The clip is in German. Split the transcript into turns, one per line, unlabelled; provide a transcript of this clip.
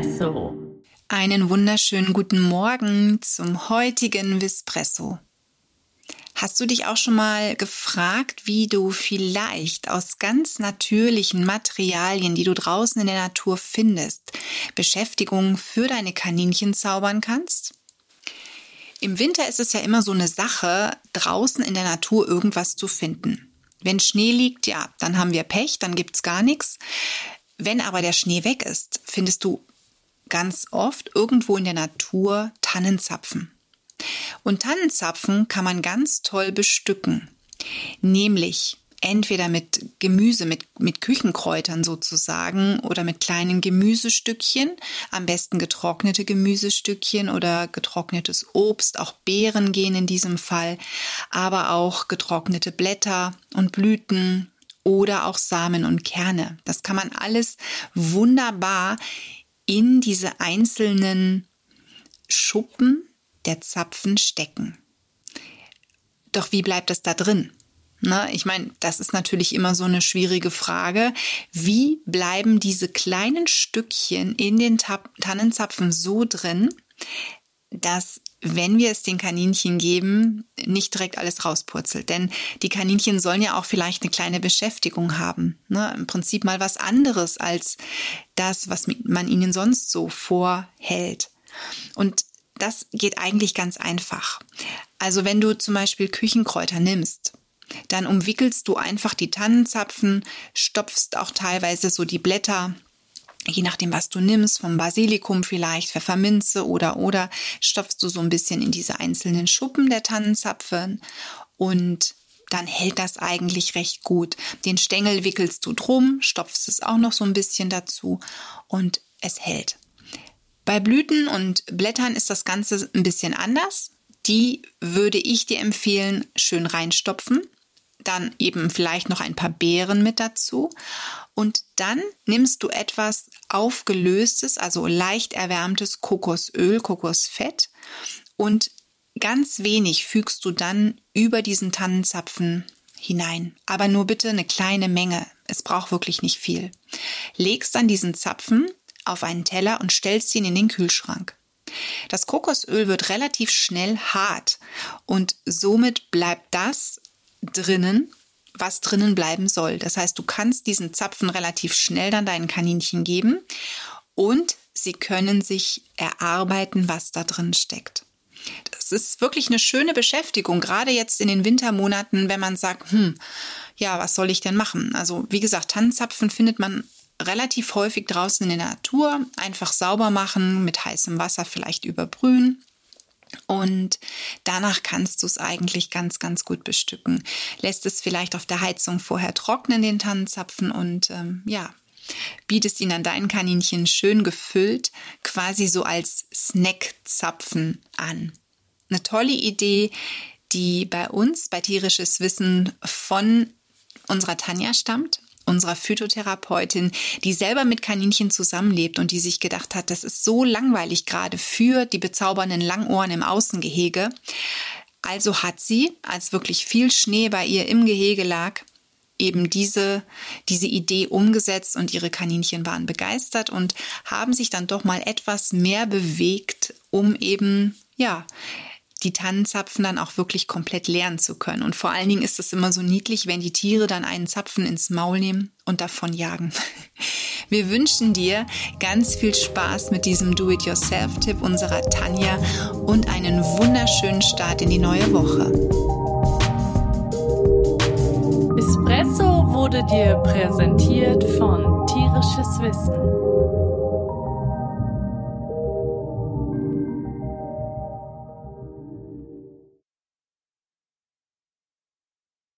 Vispresso.
Einen wunderschönen guten Morgen zum heutigen Vispresso. Hast du dich auch schon mal gefragt, wie du vielleicht aus ganz natürlichen Materialien, die du draußen in der Natur findest, Beschäftigung für deine Kaninchen zaubern kannst? Im Winter ist es ja immer so eine Sache, draußen in der Natur irgendwas zu finden. Wenn Schnee liegt, ja, dann haben wir Pech, dann gibt's gar nichts. Wenn aber der Schnee weg ist, findest du ganz oft irgendwo in der Natur Tannenzapfen. Und Tannenzapfen kann man ganz toll bestücken, nämlich entweder mit Gemüse, mit, mit Küchenkräutern sozusagen oder mit kleinen Gemüsestückchen, am besten getrocknete Gemüsestückchen oder getrocknetes Obst, auch Beeren gehen in diesem Fall, aber auch getrocknete Blätter und Blüten oder auch Samen und Kerne. Das kann man alles wunderbar in diese einzelnen Schuppen der Zapfen stecken. Doch wie bleibt es da drin? Na, ich meine, das ist natürlich immer so eine schwierige Frage. Wie bleiben diese kleinen Stückchen in den Tannenzapfen so drin, dass wenn wir es den Kaninchen geben, nicht direkt alles rauspurzelt. Denn die Kaninchen sollen ja auch vielleicht eine kleine Beschäftigung haben. Ne? Im Prinzip mal was anderes als das, was man ihnen sonst so vorhält. Und das geht eigentlich ganz einfach. Also wenn du zum Beispiel Küchenkräuter nimmst, dann umwickelst du einfach die Tannenzapfen, stopfst auch teilweise so die Blätter je nachdem, was du nimmst, vom Basilikum vielleicht, Pfefferminze oder oder, stopfst du so ein bisschen in diese einzelnen Schuppen der Tannenzapfen und dann hält das eigentlich recht gut. Den Stängel wickelst du drum, stopfst es auch noch so ein bisschen dazu und es hält. Bei Blüten und Blättern ist das Ganze ein bisschen anders. Die würde ich dir empfehlen, schön reinstopfen. Dann eben vielleicht noch ein paar Beeren mit dazu. Und dann nimmst du etwas aufgelöstes, also leicht erwärmtes Kokosöl, Kokosfett und ganz wenig fügst du dann über diesen Tannenzapfen hinein. Aber nur bitte eine kleine Menge. Es braucht wirklich nicht viel. Legst dann diesen Zapfen auf einen Teller und stellst ihn in den Kühlschrank. Das Kokosöl wird relativ schnell hart und somit bleibt das drinnen, was drinnen bleiben soll. Das heißt, du kannst diesen Zapfen relativ schnell dann deinen Kaninchen geben und sie können sich erarbeiten, was da drin steckt. Das ist wirklich eine schöne Beschäftigung, gerade jetzt in den Wintermonaten, wenn man sagt, hm, ja, was soll ich denn machen? Also, wie gesagt, Tannenzapfen findet man relativ häufig draußen in der Natur. Einfach sauber machen, mit heißem Wasser vielleicht überbrühen. Und danach kannst du es eigentlich ganz, ganz gut bestücken. Lässt es vielleicht auf der Heizung vorher trocknen, den Tannenzapfen, und ähm, ja, bietest ihn an deinen Kaninchen schön gefüllt, quasi so als Snackzapfen an. Eine tolle Idee, die bei uns bei tierisches Wissen von unserer Tanja stammt unserer Phytotherapeutin, die selber mit Kaninchen zusammenlebt und die sich gedacht hat, das ist so langweilig gerade für die bezaubernden Langohren im Außengehege. Also hat sie, als wirklich viel Schnee bei ihr im Gehege lag, eben diese, diese Idee umgesetzt und ihre Kaninchen waren begeistert und haben sich dann doch mal etwas mehr bewegt, um eben, ja, die Tannenzapfen dann auch wirklich komplett lernen zu können. Und vor allen Dingen ist es immer so niedlich, wenn die Tiere dann einen Zapfen ins Maul nehmen und davon jagen. Wir wünschen dir ganz viel Spaß mit diesem Do-it-yourself-Tipp unserer Tanja und einen wunderschönen Start in die neue Woche.
Espresso wurde dir präsentiert von Tierisches Wissen.